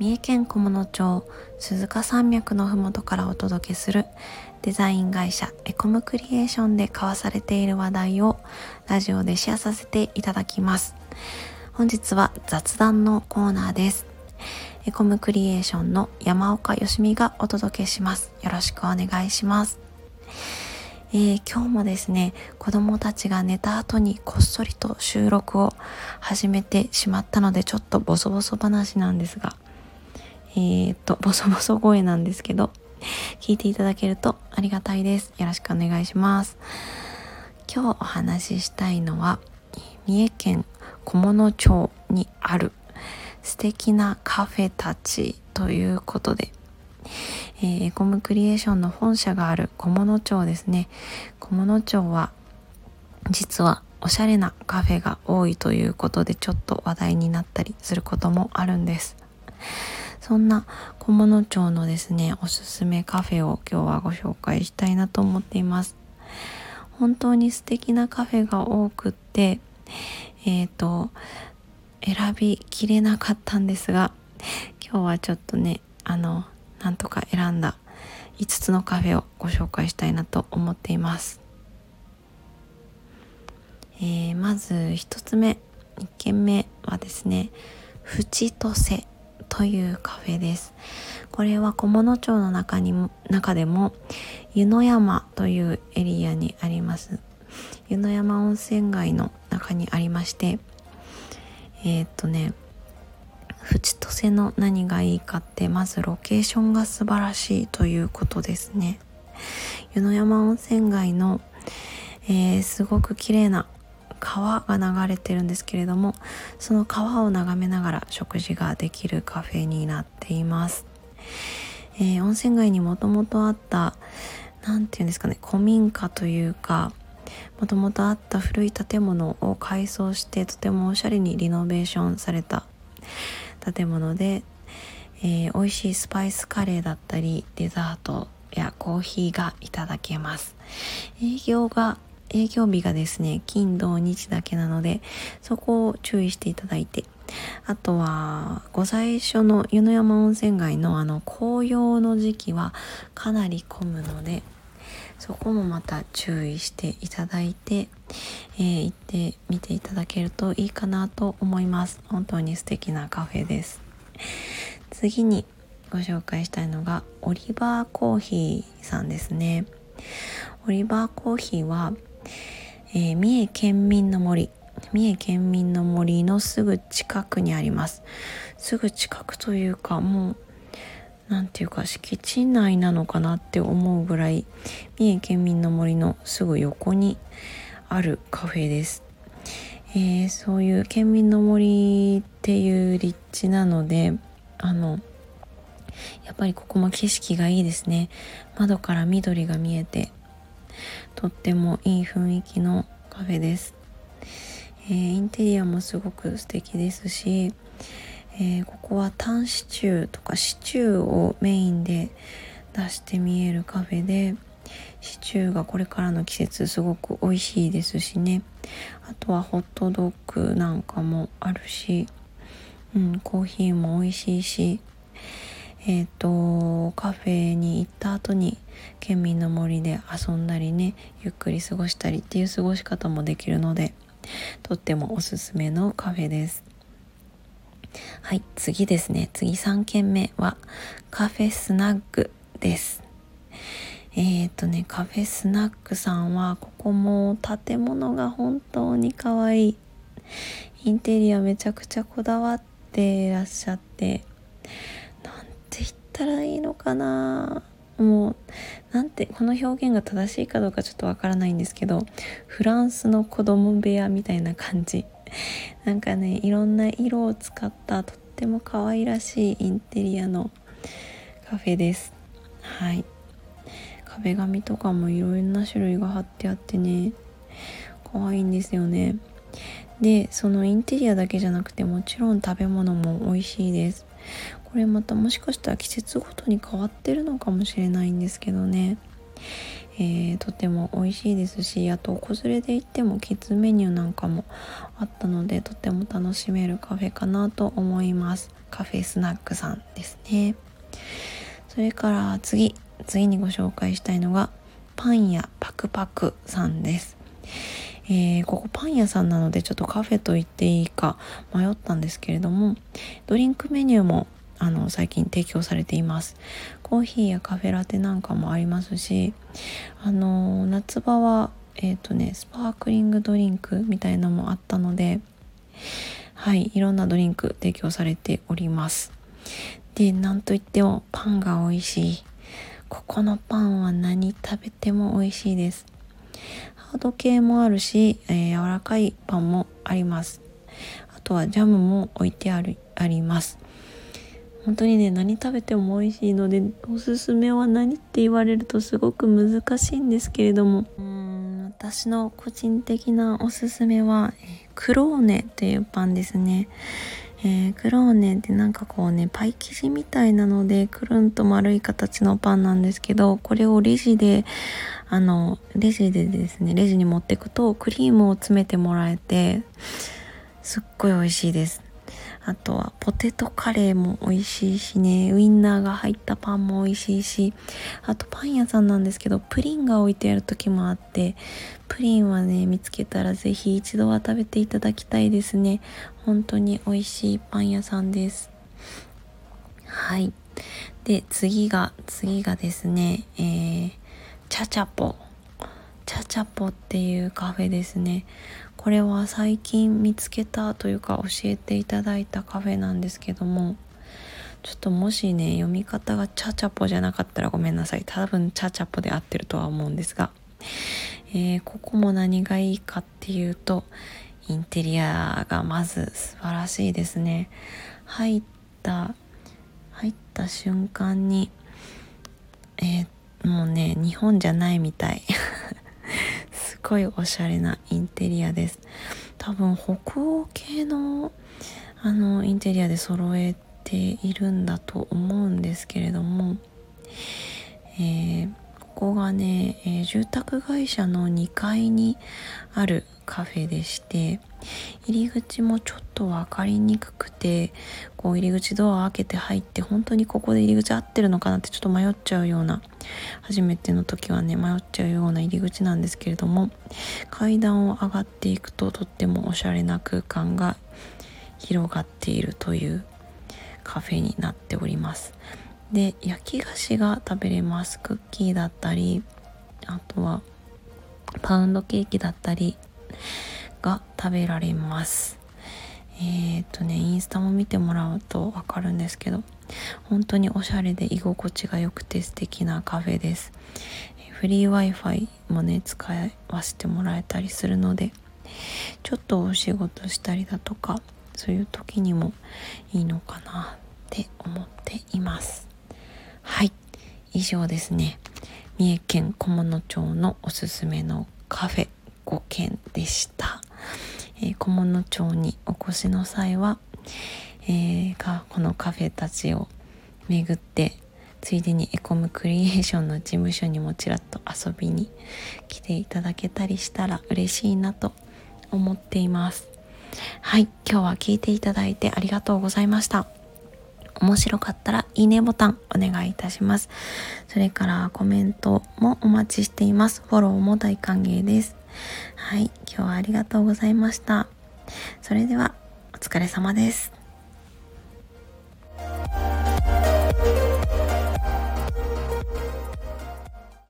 三重県菰野町鈴鹿山脈のふもとからお届けするデザイン会社エコムクリエーションで交わされている話題をラジオでシェアさせていただきます。本日は雑談のコーナーです。エコムクリエーションの山岡よしみがお届けします。よろしくお願いします。えー、今日もですね子供たちが寝た後にこっそりと収録を始めてしまったのでちょっとボソボソ話なんですがえー、っとボソボソ声なんですけど聞いていただけるとありがたいです。よろしくお願いします。今日お話ししたいのは三重県菰野町にある素敵なカフェたちということでえー、エコムクリエーションの本社がある菰野町ですね。菰野町は実はおしゃれなカフェが多いということでちょっと話題になったりすることもあるんです。そんな菰野町のですねおすすめカフェを今日はご紹介したいなと思っています。本当に素敵なカフェが多くってえっ、ー、と選びきれなかったんですが今日はちょっとねあのなんとか選んだ5つのカフェをご紹介したいなと思っています、えー、まず1つ目1軒目はですねフチトセというカフェです。これは菰野町の中にも中でも湯の山というエリアにあります。湯の山温泉街の中にありましてえー、っとね淵と瀬の何がいいかってまずロケーションが素晴らしいということですね。湯の山温泉街の、えー、すごく綺麗な川が流れてるんですけれどもその川を眺めながら食事ができるカフェになっています、えー、温泉街にもともとあった何て言うんですかね古民家というかもともとあった古い建物を改装してとてもおしゃれにリノベーションされた建物で、えー、美味しいスパイスカレーだったりデザートやコーヒーがいただけます。営業が営業日がですね金土日だけなのでそこを注意していただいてあとはご最初の湯の山温泉街のあの紅葉の時期はかなり混むのでそこもまた注意していただいて、えー、行ってみていただけるといいかなと思います。本当に素敵なカフェです。次にご紹介したいのがオリバーコーヒーさんですね。オリバーコーヒーは、えー、三重県民の森。三重県民の森のすぐ近くにあります。すぐ近くというかもう何ていうか敷地内なのかなって思うぐらい三重県民の森のすぐ横にあるカフェです。えー、そういう県民の森っていう立地なのであのやっぱりここも景色がいいですね。窓から緑が見えてとってもいい雰囲気のカフェです、えー、インテリアもすごく素敵ですしえー、ここはタンシチューとかシチューをメインで出して見えるカフェでシチューがこれからの季節すごく美味しいですしね。あとはホットドッグなんかもあるし、うん、コーヒーも美味しいしえっ、ー、とカフェに行った後に県民の森で遊んだりねゆっくり過ごしたりっていう過ごし方もできるのでとってもおすすめのカフェですはい、次ですね。次3軒目はカフェスナックです。えっ、ー、とね、カフェスナックさんはここも建物が本当に可愛い。インテリアめちゃくちゃこだわってらっしゃって、ったらいいのかな。もうなんてこの表現が正しいかどうかちょっとわからないんですけどフランスの子供部屋みたいな感じ。なんかねいろんな色を使ったとっても可愛らしいインテリアのカフェです。はい。壁紙とかもいろんな種類が貼ってあってね可愛いんですよね。でそのインテリアだけじゃなくてもちろん食べ物も美味しいです。これまたもしかしたら季節ごとに変わってるのかもしれないんですけどね。えー、とても美味しいですしあと子連れで行ってもキッズメニューなんかもあったのでとても楽しめるカフェかなと思います。カフェスナックさんですね。それから次次にご紹介したいのがパン屋パクパクさんです。えー、ここパン屋さんなのでちょっとカフェと言っていいか迷ったんですけれどもドリンクメニューもあの最近提供されています。コーヒーやカフェラテなんかもありますしあの夏場はえっ、ー、とねスパークリングドリンクみたいのもあったのではいいろんなドリンク提供されております。でなんといってもパンが美味しい。ここのパンは何食べても美味しいです。ハード系もあるし、えー、柔らかいパンもあります。あとはジャムも置いてあるあります。本当にね何食べても美味しいのでおすすめは何って言われるとすごく難しいんですけれども。うん私の個人的なおすすめはクローネっていうパンですね。えー、クローネってなんかこうねパイ生地みたいなのでくるんと丸い形のパンなんですけどこれをレジであのレジでですねレジに持っていくとクリームを詰めてもらえてすっごい美味しいです。あとはポテトカレーも美味しいしね。ウインナーが入ったパンも美味しいし。あとパン屋さんなんですけどプリンが置いてある時もあってプリンはね見つけたら是非一度は食べていただきたいですね。本当に美味しいパン屋さんです。はい。で次が次がですねえー、チャチャポ。チャチャポっていうカフェですね。これは最近見つけたというか教えていただいたカフェなんですけどもちょっともしね読み方がチャチャポじゃなかったらごめんなさい。多分チャチャポで合ってるとは思うんですが、えー、ここも何がいいかっていうとインテリアがまず素晴らしいですね。入った入った瞬間にえー、もうね日本じゃないみたい。ごいおしゃれなインテリアです。多分北欧系のあのインテリアで揃えているんだと思うんですけれども、えー、ここがね、えー、住宅会社の2階にあるカフェでして入り口もちょっと分かりにくくてこう入り口ドア開けて入って本当にここで入り口合ってるのかなってちょっと迷っちゃうような初めての時はね迷っちゃうような入り口なんですけれども階段を上がっていくととってもおしゃれな空間が広がっているというカフェになっております。で焼き菓子が食べれます。クッキーだったりあとはパウンドケーキだったりが食べられます。えっ、とねインスタも見てもらうと分かるんですけど本当におしゃれで居心地が良くて素敵なカフェです。フリー Wi-Fi もね使わせてもらえたりするのでちょっとお仕事したりだとかそういう時にもいいのかなって思っています。はい。以上ですね。三重県菰野町のおすすめのカフェ5軒でした。えー、小物町にお越しの際は、えー、がこのカフェたちを巡ってついでにエコムクリエーションの事務所にもちらっと遊びに来ていただけたりしたら嬉しいなと思っています。はい。今日は聞いていただいてありがとうございました。面白かったらいいねボタンお願いいたしますそれからコメントもお待ちしていますフォローも大歓迎ですはい、今日はありがとうございました。それでは、お疲れ様です。